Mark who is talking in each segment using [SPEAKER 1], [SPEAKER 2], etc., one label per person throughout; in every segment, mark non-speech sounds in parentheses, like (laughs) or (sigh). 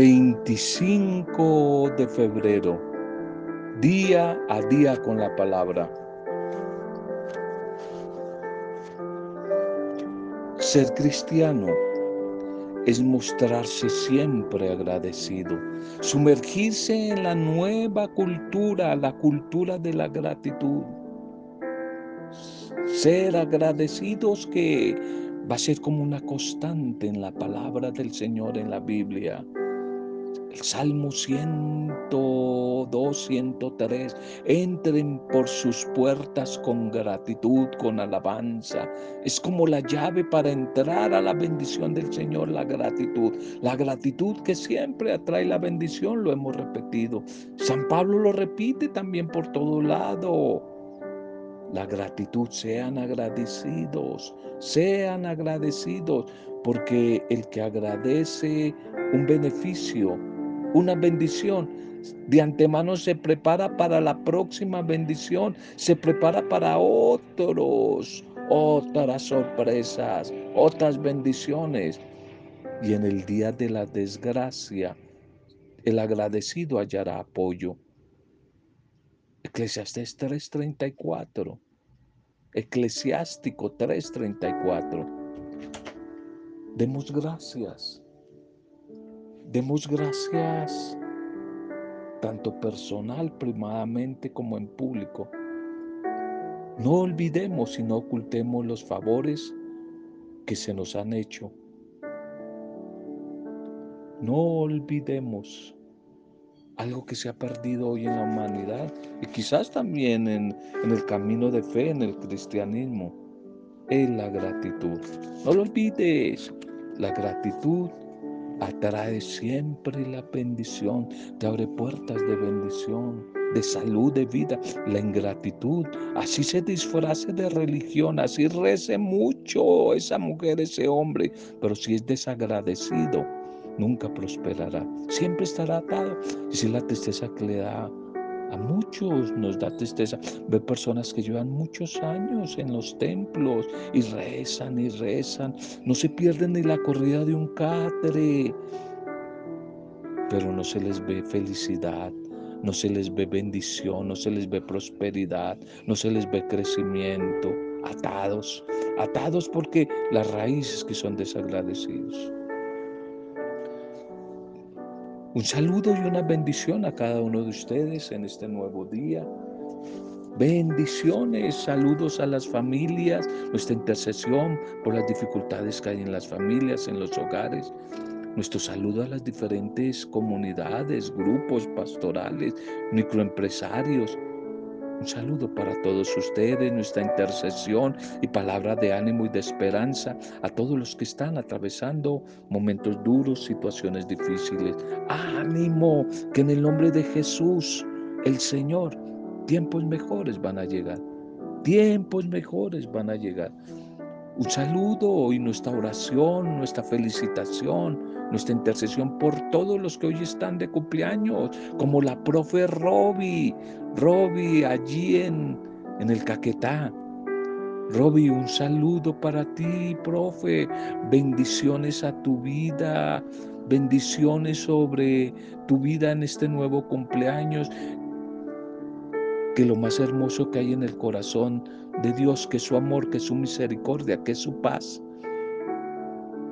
[SPEAKER 1] 25 de febrero, día a día con la palabra. Ser cristiano es mostrarse siempre agradecido, sumergirse en la nueva cultura, la cultura de la gratitud. Ser agradecidos que va a ser como una constante en la palabra del Señor en la Biblia. El Salmo 102, 103. Entren por sus puertas con gratitud, con alabanza. Es como la llave para entrar a la bendición del Señor, la gratitud. La gratitud que siempre atrae la bendición, lo hemos repetido. San Pablo lo repite también por todo lado. La gratitud, sean agradecidos, sean agradecidos, porque el que agradece un beneficio, una bendición. De antemano se prepara para la próxima bendición, se prepara para otros, otras sorpresas, otras bendiciones. Y en el día de la desgracia, el agradecido hallará apoyo. Eclesiastés 3:34. Eclesiástico 3:34. Demos gracias Demos gracias tanto personal primadamente como en público. No olvidemos y no ocultemos los favores que se nos han hecho. No olvidemos algo que se ha perdido hoy en la humanidad y quizás también en, en el camino de fe, en el cristianismo, es la gratitud. No lo olvides, la gratitud atrae siempre la bendición, te abre puertas de bendición, de salud, de vida, la ingratitud. Así se disfrace de religión, así rece mucho esa mujer, ese hombre, pero si es desagradecido, nunca prosperará, siempre estará atado. Y si la tristeza que le da a muchos nos da tristeza ver personas que llevan muchos años en los templos y rezan y rezan. No se pierden ni la corrida de un catre, pero no se les ve felicidad, no se les ve bendición, no se les ve prosperidad, no se les ve crecimiento. Atados, atados porque las raíces que son desagradecidos. Un saludo y una bendición a cada uno de ustedes en este nuevo día. Bendiciones, saludos a las familias, nuestra intercesión por las dificultades que hay en las familias, en los hogares. Nuestro saludo a las diferentes comunidades, grupos pastorales, microempresarios, un saludo para todos ustedes, nuestra intercesión y palabra de ánimo y de esperanza a todos los que están atravesando momentos duros, situaciones difíciles. Ánimo, que en el nombre de Jesús, el Señor, tiempos mejores van a llegar. Tiempos mejores van a llegar. Un saludo y nuestra oración, nuestra felicitación, nuestra intercesión por todos los que hoy están de cumpleaños, como la profe Roby, Roby allí en, en el Caquetá. Roby, un saludo para ti, profe. Bendiciones a tu vida, bendiciones sobre tu vida en este nuevo cumpleaños. Que lo más hermoso que hay en el corazón de Dios, que su amor, que su misericordia, que su paz,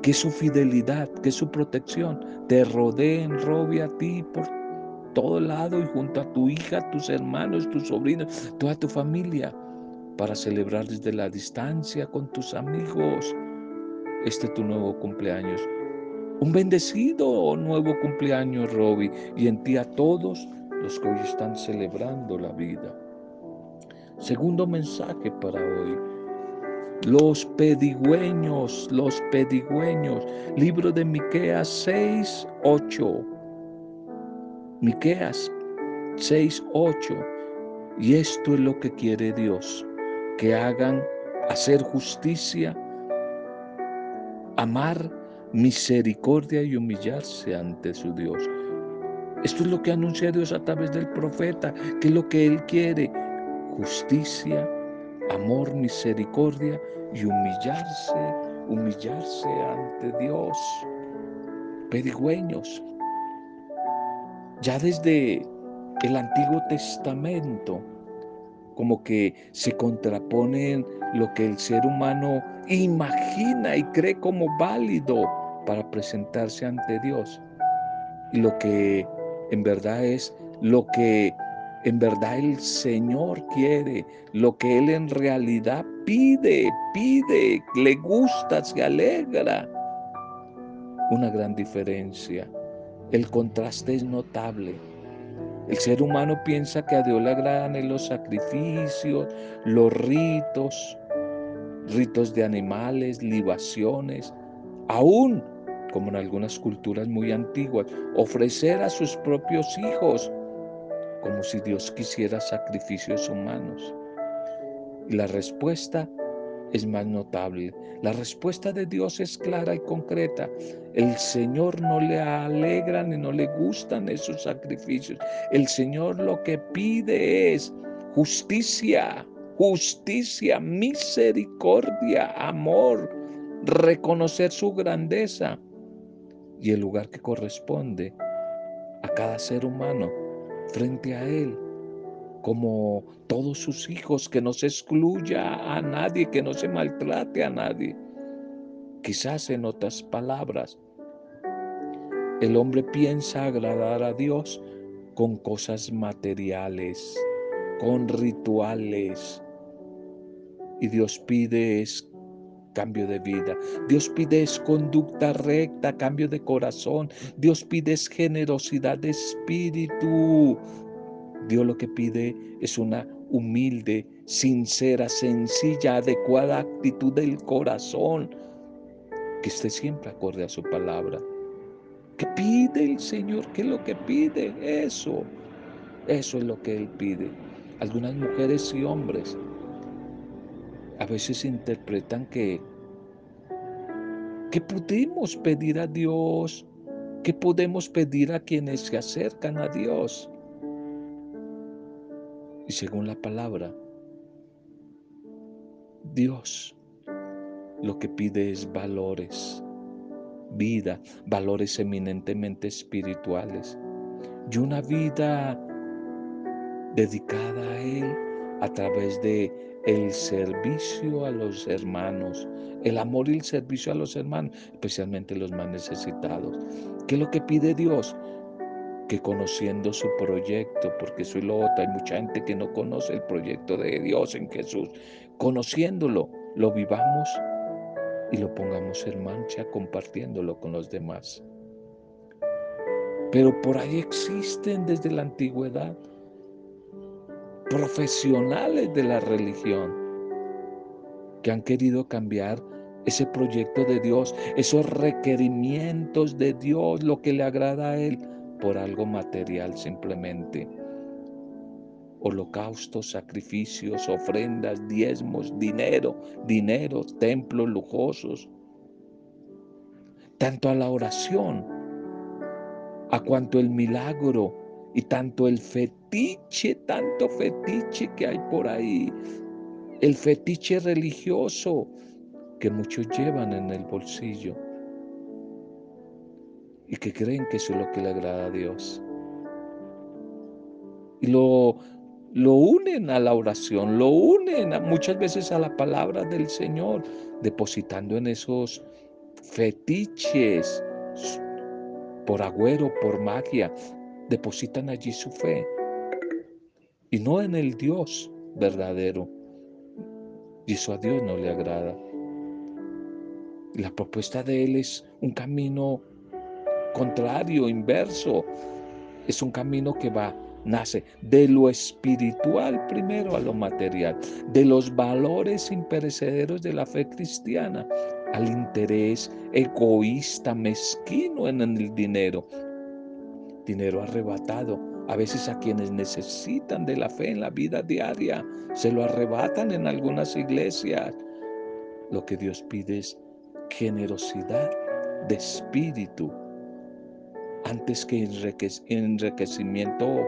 [SPEAKER 1] que su fidelidad, que su protección, te rodeen, robe a ti por todo lado y junto a tu hija, tus hermanos, tus sobrinos, toda tu familia, para celebrar desde la distancia con tus amigos este tu nuevo cumpleaños. Un bendecido nuevo cumpleaños, Robbie, y en ti a todos los que hoy están celebrando la vida. Segundo mensaje para hoy los pedigüeños, los pedigüeños. Libro de Miqueas 6, 8. Miqueas 6, 8. Y esto es lo que quiere Dios, que hagan hacer justicia, amar misericordia y humillarse ante su Dios. Esto es lo que anuncia Dios a través del profeta, que es lo que Él quiere, justicia, amor, misericordia y humillarse, humillarse ante Dios. Pedigüeños, Ya desde el Antiguo Testamento, como que se contraponen lo que el ser humano imagina y cree como válido para presentarse ante Dios y lo que en verdad es lo que en verdad el Señor quiere, lo que Él en realidad pide, pide, le gusta, se alegra. Una gran diferencia. El contraste es notable. El ser humano piensa que a Dios le agradan los sacrificios, los ritos, ritos de animales, libaciones, aún, como en algunas culturas muy antiguas, ofrecer a sus propios hijos, como si Dios quisiera sacrificios humanos. Y la respuesta es más notable. La respuesta de Dios es clara y concreta. El Señor no le alegra ni no le gustan esos sacrificios. El Señor lo que pide es justicia, justicia, misericordia, amor, reconocer su grandeza y el lugar que corresponde a cada ser humano frente a Él como todos sus hijos, que no se excluya a nadie, que no se maltrate a nadie. Quizás en otras palabras, el hombre piensa agradar a Dios con cosas materiales, con rituales. Y Dios pide es cambio de vida. Dios pide es conducta recta, cambio de corazón. Dios pide es generosidad de espíritu. Dios lo que pide es una humilde, sincera, sencilla, adecuada actitud del corazón, que esté siempre acorde a su palabra. ¿Qué pide el Señor? ¿Qué es lo que pide? Eso, eso es lo que Él pide. Algunas mujeres y hombres a veces interpretan que, que podemos pedir a Dios, que podemos pedir a quienes se acercan a Dios. Y según la palabra, Dios lo que pide es valores, vida, valores eminentemente espirituales y una vida dedicada a Él a través de el servicio a los hermanos, el amor y el servicio a los hermanos, especialmente los más necesitados. ¿Qué es lo que pide Dios? que conociendo su proyecto, porque soy lo otro, hay mucha gente que no conoce el proyecto de Dios en Jesús, conociéndolo, lo vivamos y lo pongamos en mancha compartiéndolo con los demás. Pero por ahí existen desde la antigüedad profesionales de la religión que han querido cambiar ese proyecto de Dios, esos requerimientos de Dios, lo que le agrada a Él, por algo material simplemente. Holocaustos, sacrificios, ofrendas, diezmos, dinero, dinero, templos lujosos. Tanto a la oración, a cuanto el milagro y tanto el fetiche, tanto fetiche que hay por ahí, el fetiche religioso que muchos llevan en el bolsillo. Y que creen que eso es lo que le agrada a Dios. Y lo, lo unen a la oración, lo unen muchas veces a la palabra del Señor, depositando en esos fetiches por agüero, por magia, depositan allí su fe y no en el Dios verdadero. Y eso a Dios no le agrada. La propuesta de Él es un camino contrario, inverso. Es un camino que va, nace de lo espiritual primero a lo material, de los valores imperecederos de la fe cristiana al interés egoísta, mezquino en el dinero. Dinero arrebatado. A veces a quienes necesitan de la fe en la vida diaria, se lo arrebatan en algunas iglesias. Lo que Dios pide es generosidad de espíritu, antes que enriquecimiento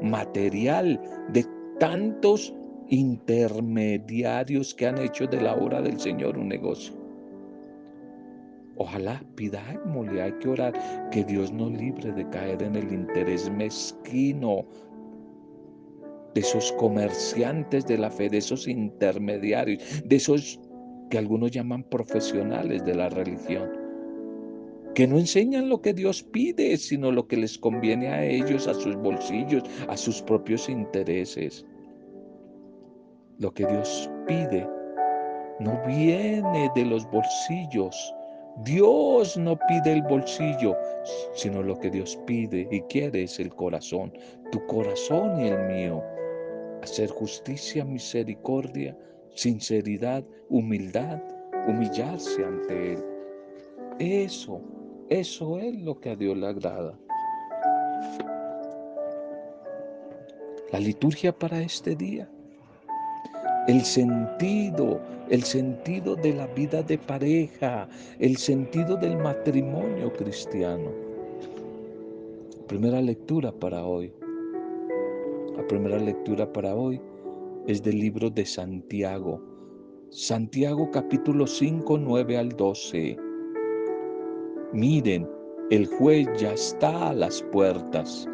[SPEAKER 1] material de tantos intermediarios que han hecho de la obra del Señor un negocio. Ojalá pidámosle, hay que orar, que Dios nos libre de caer en el interés mezquino de esos comerciantes de la fe, de esos intermediarios, de esos que algunos llaman profesionales de la religión, que no enseñan lo que Dios pide, sino lo que les conviene a ellos, a sus bolsillos, a sus propios intereses. Lo que Dios pide no viene de los bolsillos. Dios no pide el bolsillo, sino lo que Dios pide y quiere es el corazón, tu corazón y el mío. Hacer justicia, misericordia, sinceridad, humildad, humillarse ante Él. Eso, eso es lo que a Dios le agrada. La liturgia para este día el sentido, el sentido de la vida de pareja, el sentido del matrimonio cristiano. Primera lectura para hoy. La primera lectura para hoy es del libro de Santiago. Santiago capítulo 5, 9 al 12. Miren, el juez ya está a las puertas.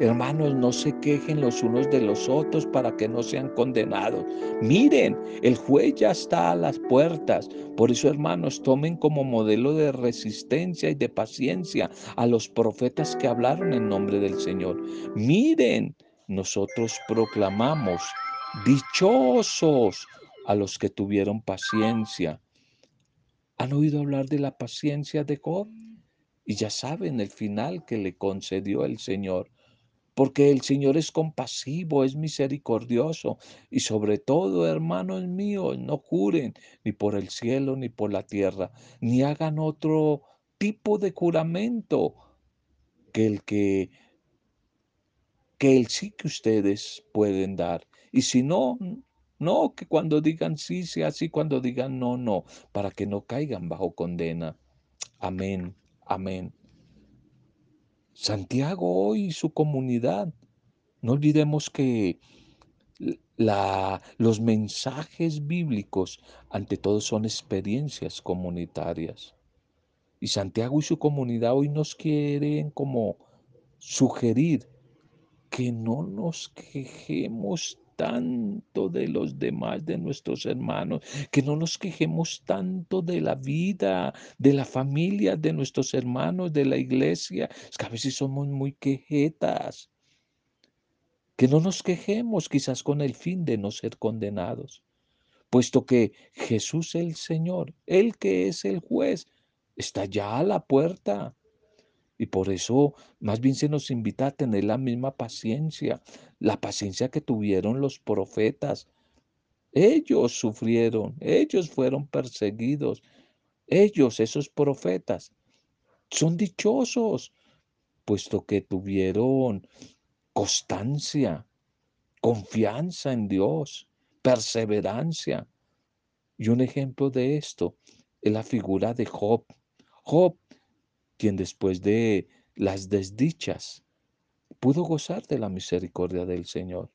[SPEAKER 1] Hermanos, no se quejen los unos de los otros para que no sean condenados. Miren, el juez ya está a las puertas. Por eso, hermanos, tomen como modelo de resistencia y de paciencia a los profetas que hablaron en nombre del Señor. Miren, nosotros proclamamos, dichosos a los que tuvieron paciencia. ¿Han oído hablar de la paciencia de Job? Y ya saben el final que le concedió el Señor porque el Señor es compasivo, es misericordioso. Y sobre todo, hermanos míos, no juren ni por el cielo ni por la tierra, ni hagan otro tipo de juramento que el que, que el sí que ustedes pueden dar. Y si no, no, que cuando digan sí sea así, cuando digan no, no, para que no caigan bajo condena. Amén, amén. Santiago hoy y su comunidad. No olvidemos que los mensajes bíblicos ante todo son experiencias comunitarias. Y Santiago y su comunidad hoy nos quieren como sugerir que no nos quejemos tanto de los demás, de nuestros hermanos, que no nos quejemos tanto de la vida, de la familia, de nuestros hermanos, de la iglesia. Es que a veces somos muy quejetas. Que no nos quejemos quizás con el fin de no ser condenados, puesto que Jesús el Señor, el que es el juez, está ya a la puerta. Y por eso más bien se nos invita a tener la misma paciencia, la paciencia que tuvieron los profetas. Ellos sufrieron, ellos fueron perseguidos, ellos, esos profetas, son dichosos, puesto que tuvieron constancia, confianza en Dios, perseverancia. Y un ejemplo de esto es la figura de Job. Job quien después de las desdichas pudo gozar de la misericordia del Señor.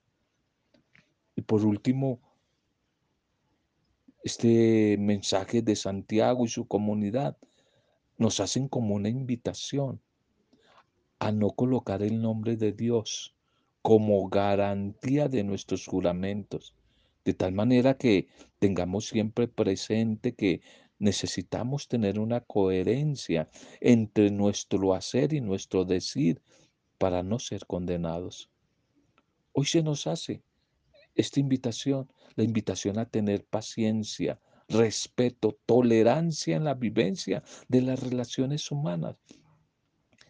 [SPEAKER 1] Y por último, este mensaje de Santiago y su comunidad nos hacen como una invitación a no colocar el nombre de Dios como garantía de nuestros juramentos, de tal manera que tengamos siempre presente que necesitamos tener una coherencia entre nuestro hacer y nuestro decir para no ser condenados. Hoy se nos hace esta invitación, la invitación a tener paciencia, respeto, tolerancia en la vivencia de las relaciones humanas.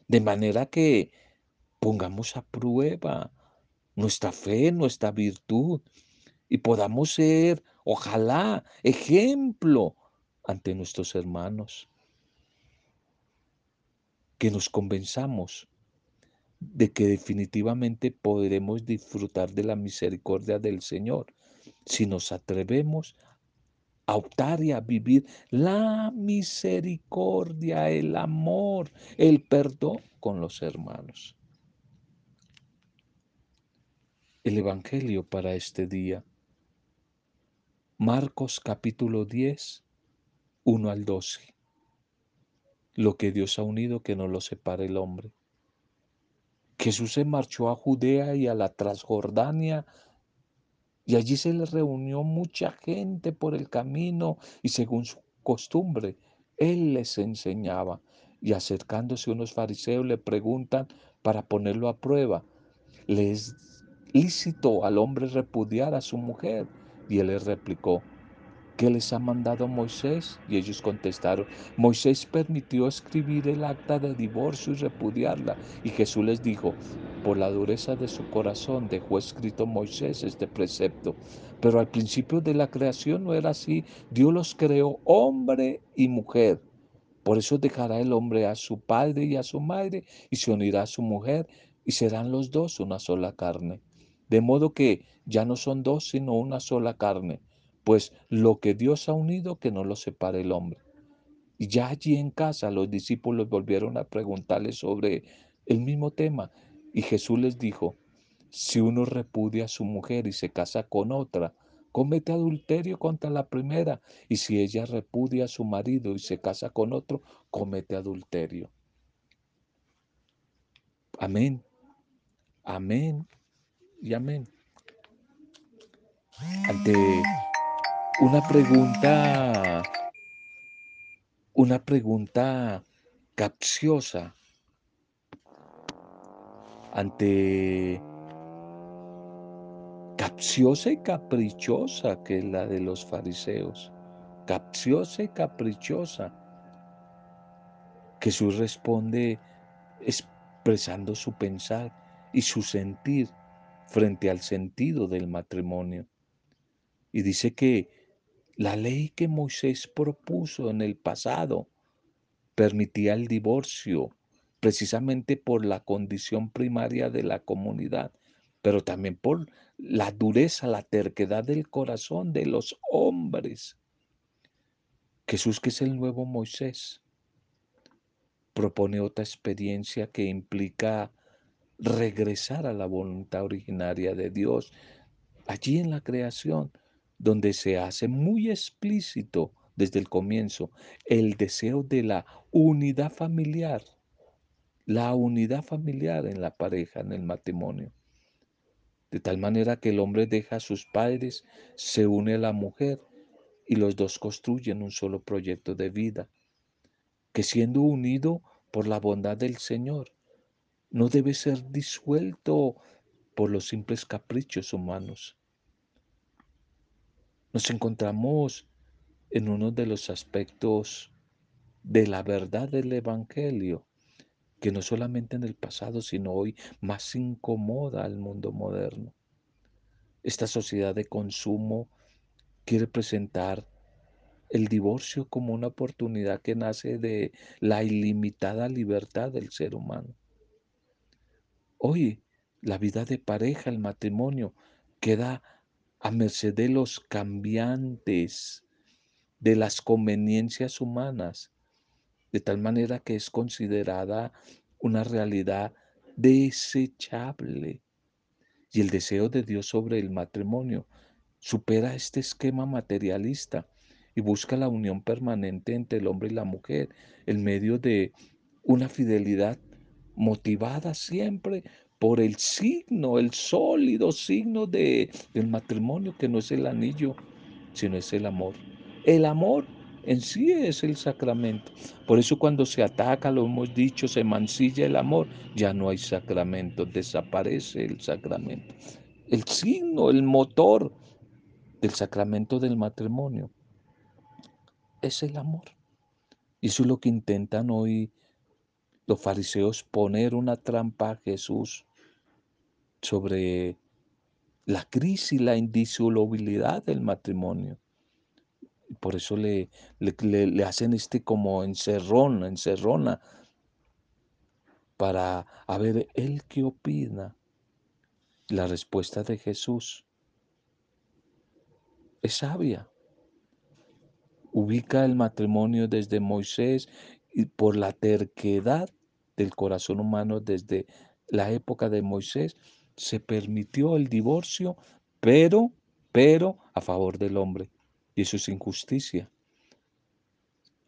[SPEAKER 1] De manera que pongamos a prueba nuestra fe, nuestra virtud y podamos ser, ojalá, ejemplo ante nuestros hermanos. Que nos convenzamos de que definitivamente podremos disfrutar de la misericordia del Señor si nos atrevemos a optar y a vivir la misericordia, el amor, el perdón con los hermanos. El Evangelio para este día. Marcos capítulo 10, 1 al 12. lo que Dios ha unido, que no lo separe el hombre. Jesús se marchó a Judea y a la Transjordania y allí se le reunió mucha gente por el camino y según su costumbre, él les enseñaba. Y acercándose unos fariseos le preguntan para ponerlo a prueba, ¿le es lícito al hombre repudiar a su mujer? Y él les replicó, ¿qué les ha mandado Moisés? Y ellos contestaron, Moisés permitió escribir el acta de divorcio y repudiarla. Y Jesús les dijo, por la dureza de su corazón dejó escrito Moisés este precepto. Pero al principio de la creación no era así. Dios los creó hombre y mujer. Por eso dejará el hombre a su padre y a su madre y se unirá a su mujer y serán los dos una sola carne. De modo que ya no son dos sino una sola carne pues lo que Dios ha unido, que no lo separe el hombre. Y ya allí en casa los discípulos volvieron a preguntarle sobre el mismo tema. Y Jesús les dijo, si uno repudia a su mujer y se casa con otra, comete adulterio contra la primera. Y si ella repudia a su marido y se casa con otro, comete adulterio. Amén. Amén y amén. Ante una pregunta, una pregunta capciosa ante capciosa y caprichosa que es la de los fariseos, capciosa y caprichosa. Jesús responde expresando su pensar y su sentir frente al sentido del matrimonio. Y dice que la ley que Moisés propuso en el pasado permitía el divorcio precisamente por la condición primaria de la comunidad, pero también por la dureza, la terquedad del corazón de los hombres. Jesús, que es el nuevo Moisés, propone otra experiencia que implica regresar a la voluntad originaria de Dios, allí en la creación, donde se hace muy explícito desde el comienzo el deseo de la unidad familiar, la unidad familiar en la pareja, en el matrimonio. De tal manera que el hombre deja a sus padres, se une a la mujer y los dos construyen un solo proyecto de vida, que siendo unido por la bondad del Señor, no debe ser disuelto por los simples caprichos humanos. Nos encontramos en uno de los aspectos de la verdad del Evangelio, que no solamente en el pasado, sino hoy más incomoda al mundo moderno. Esta sociedad de consumo quiere presentar el divorcio como una oportunidad que nace de la ilimitada libertad del ser humano. Hoy la vida de pareja, el matrimonio, queda a merced de los cambiantes, de las conveniencias humanas, de tal manera que es considerada una realidad desechable. Y el deseo de Dios sobre el matrimonio supera este esquema materialista y busca la unión permanente entre el hombre y la mujer en medio de una fidelidad motivada siempre por el signo, el sólido signo de, del matrimonio, que no es el anillo, sino es el amor. El amor en sí es el sacramento. Por eso cuando se ataca, lo hemos dicho, se mancilla el amor, ya no hay sacramento, desaparece el sacramento. El signo, el motor del sacramento del matrimonio es el amor. Y eso es lo que intentan hoy los fariseos poner una trampa a Jesús sobre la crisis, la indisolubilidad del matrimonio. Por eso le, le, hacen este como encerrón, encerrona, para a ver él qué opina. La respuesta de Jesús es sabia. Ubica el matrimonio desde Moisés y por la terquedad del corazón humano desde la época de Moisés se permitió el divorcio, pero, pero a favor del hombre. Y eso es injusticia.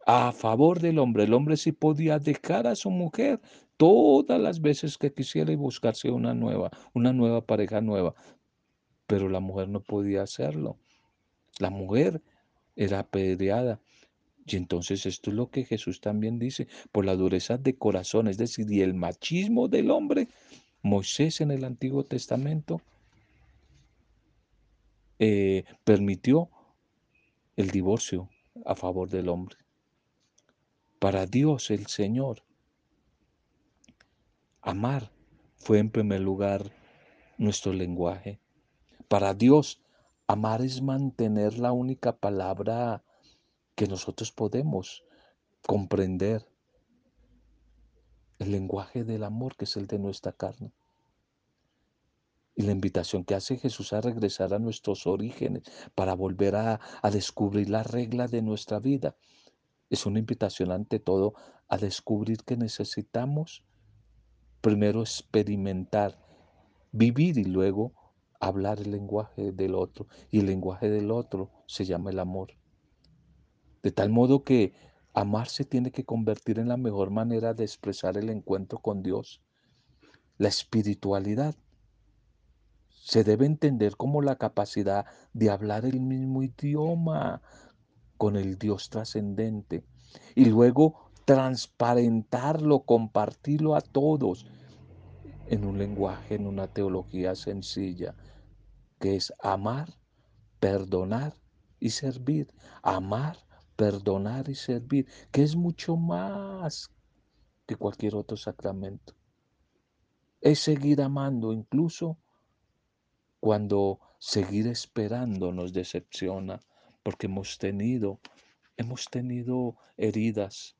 [SPEAKER 1] a favor del hombre. El hombre sí podía dejar a su mujer todas las veces que quisiera y buscarse una nueva, una nueva pareja nueva. Pero la mujer no podía hacerlo. La mujer era apedreada. Y entonces esto es lo que Jesús también dice, por la dureza de corazón, es decir, y el machismo del hombre. Moisés en el Antiguo Testamento eh, permitió el divorcio a favor del hombre. Para Dios el Señor, amar fue en primer lugar nuestro lenguaje. Para Dios, amar es mantener la única palabra que nosotros podemos comprender. El lenguaje del amor que es el de nuestra carne. Y la invitación que hace Jesús a regresar a nuestros orígenes para volver a, a descubrir la regla de nuestra vida. Es una invitación ante todo a descubrir que necesitamos primero experimentar, vivir y luego hablar el lenguaje del otro. Y el lenguaje del otro se llama el amor. De tal modo que amar se tiene que convertir en la mejor manera de expresar el encuentro con Dios. La espiritualidad se debe entender como la capacidad de hablar el mismo idioma con el Dios trascendente y luego transparentarlo, compartirlo a todos en un lenguaje, en una teología sencilla, que es amar, perdonar y servir. Amar, perdonar y servir, que es mucho más que cualquier otro sacramento. Es seguir amando incluso cuando seguir esperando nos decepciona, porque hemos tenido, hemos tenido heridas.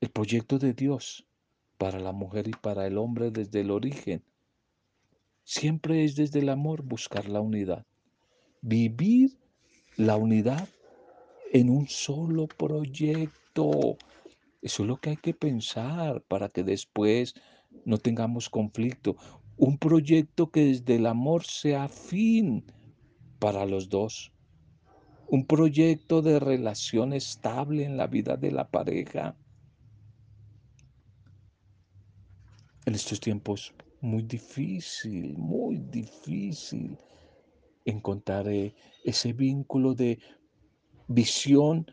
[SPEAKER 1] El proyecto de Dios para la mujer y para el hombre desde el origen siempre es desde el amor buscar la unidad, vivir la unidad en un solo proyecto. Eso es lo que hay que pensar para que después no tengamos conflicto. Un proyecto que desde el amor sea fin para los dos. Un proyecto de relación estable en la vida de la pareja. En estos tiempos muy difícil, muy difícil encontrar eh, ese vínculo de visión,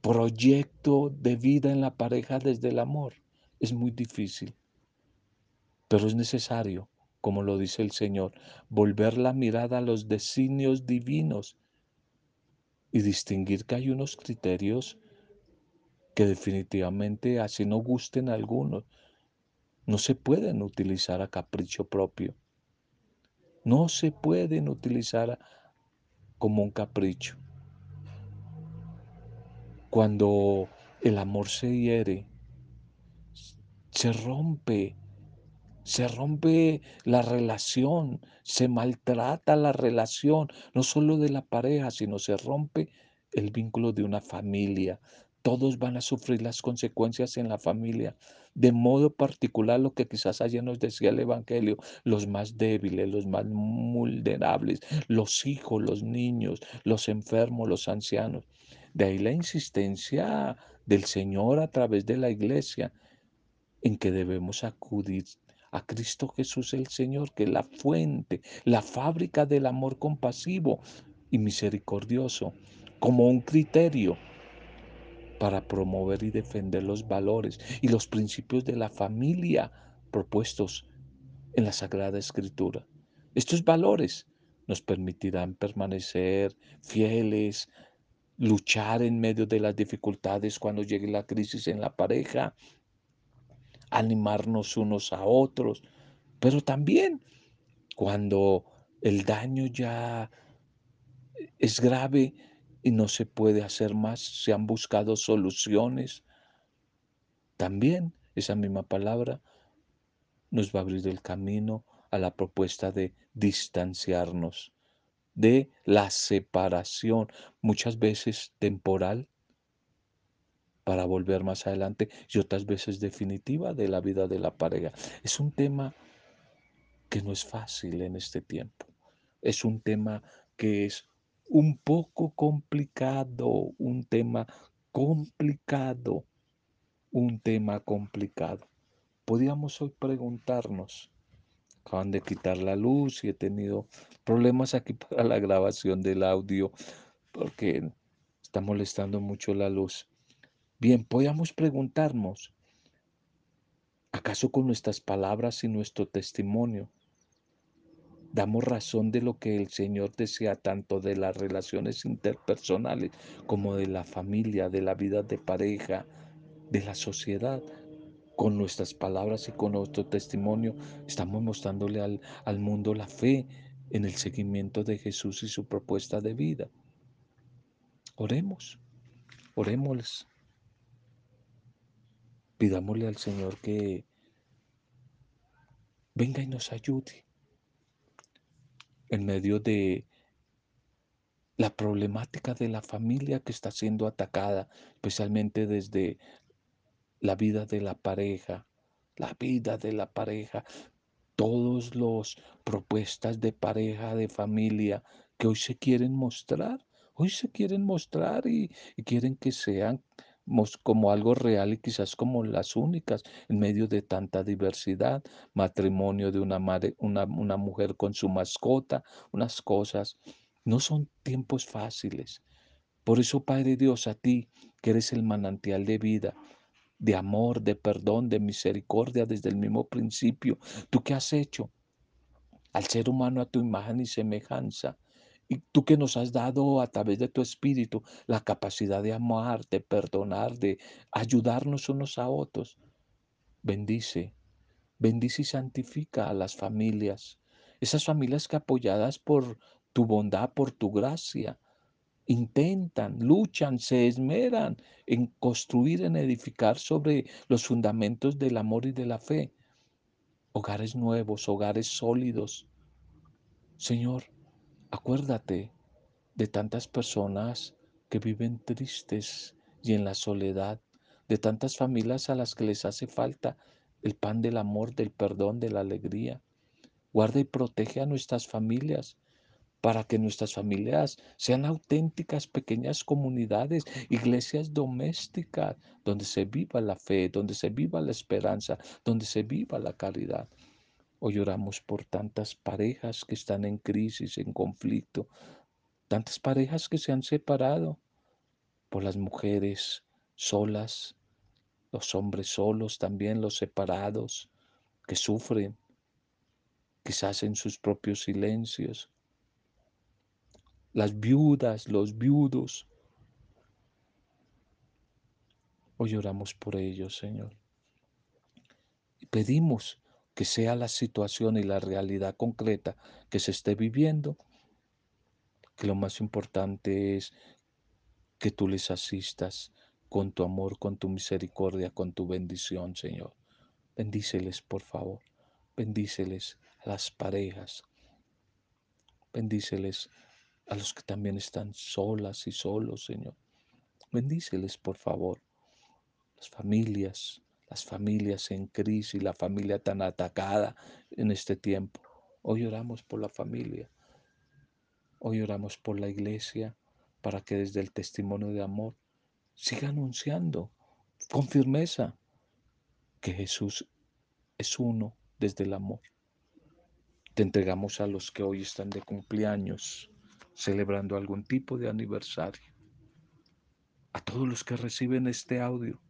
[SPEAKER 1] proyecto de vida en la pareja desde el amor. Es muy difícil, pero es necesario como lo dice el Señor, volver la mirada a los designios divinos y distinguir que hay unos criterios que definitivamente, así no gusten algunos, no se pueden utilizar a capricho propio. No se pueden utilizar como un capricho. Cuando el amor se hiere, se rompe se rompe la relación, se maltrata la relación, no solo de la pareja, sino se rompe el vínculo de una familia. Todos van a sufrir las consecuencias en la familia. De modo particular, lo que quizás ayer nos decía el Evangelio, los más débiles, los más vulnerables, los hijos, los niños, los enfermos, los ancianos. De ahí la insistencia del Señor a través de la iglesia en que debemos acudir a Cristo Jesús el Señor, que es la fuente, la fábrica del amor compasivo y misericordioso, como un criterio para promover y defender los valores y los principios de la familia propuestos en la Sagrada Escritura. Estos valores nos permitirán permanecer fieles, luchar en medio de las dificultades cuando llegue la crisis en la pareja, animarnos unos a otros, pero también cuando el daño ya es grave y no se puede hacer más, se han buscado soluciones, también esa misma palabra nos va a abrir el camino a la propuesta de distanciarnos, de la separación, muchas veces temporal, para volver más adelante y otras veces definitiva de la vida de la pareja. Es un tema que no es fácil en este tiempo. Es un tema que es un poco complicado, un tema complicado, un tema complicado. Podríamos hoy preguntarnos, acaban de quitar la luz y he tenido problemas aquí (laughs) para la grabación del audio porque está molestando mucho la luz. Bien, podríamos preguntarnos, ¿acaso con nuestras palabras y nuestro testimonio damos razón de lo que el Señor desea tanto de las relaciones interpersonales como de la familia, de la vida de pareja, de la sociedad? Con nuestras palabras y con nuestro testimonio estamos mostrándole al, al mundo la fe en el seguimiento de Jesús y su propuesta de vida. Oremos, oremos. Pidámosle al Señor que venga y nos ayude en medio de la problemática de la familia que está siendo atacada, especialmente desde la vida de la pareja, la vida de la pareja, todos los propuestas de pareja, de familia que hoy se quieren mostrar, hoy se quieren mostrar y, quieren que sean como algo real y quizás como las únicas en medio de tanta diversidad, matrimonio de una, madre, una, una mujer con su mascota, unas cosas. No son tiempos fáciles. Por eso, Padre Dios, a ti, que eres el manantial de vida, de amor, de perdón, de misericordia desde el mismo principio, ¿tú qué has hecho? Al ser humano a tu imagen y semejanza, y tú que nos has dado a través de tu espíritu la capacidad de amar, de perdonar, de ayudarnos unos a otros. Bendice, bendice y santifica a las familias. Esas familias que apoyadas por tu bondad, por tu gracia, intentan, luchan, se esmeran en construir, en edificar sobre los fundamentos del amor y de la fe. Hogares nuevos, hogares sólidos. Señor, Acuérdate de tantas personas que viven tristes y en la soledad, de tantas familias a las que les hace falta el pan del amor, del perdón, de la alegría. Guarda y protege a nuestras familias para que nuestras familias sean auténticas pequeñas comunidades, iglesias domésticas, donde se viva la fe, donde se viva la esperanza, donde se viva la caridad. Hoy oramos por tantas parejas que están en crisis, en conflicto, tantas parejas que se han separado, por las mujeres solas, los hombres solos también, los separados, que sufren, quizás en sus propios silencios, las viudas, los viudos. Hoy oramos por ellos, Señor. Y pedimos que sea la situación y la realidad concreta que se esté viviendo, que lo más importante es que tú les asistas con tu amor, con tu misericordia, con tu bendición, Señor. Bendíceles, por favor. Bendíceles a las parejas. Bendíceles a los que también están solas y solos, Señor. Bendíceles, por favor. Las familias, las familias en crisis, la familia tan atacada en este tiempo. Hoy oramos por la familia. Hoy oramos por la iglesia para que desde el testimonio de amor siga anunciando con firmeza que Jesús es uno desde el amor. Te entregamos a los que hoy están de cumpleaños, celebrando algún tipo de aniversario. A todos los que reciben este audio,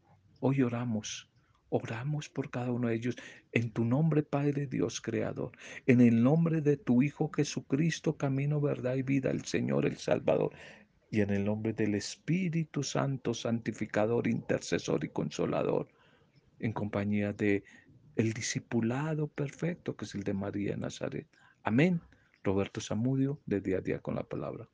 [SPEAKER 1] hoy oramos Oramos por cada uno de ellos en tu nombre, Padre Dios Creador, en el nombre de tu Hijo Jesucristo, camino, verdad y vida, el Señor, el Salvador, y en el nombre del Espíritu Santo, santificador, intercesor y consolador, en compañía de el discipulado perfecto que es el de María Nazaret. Amén. Roberto Zamudio, de día a día con la palabra.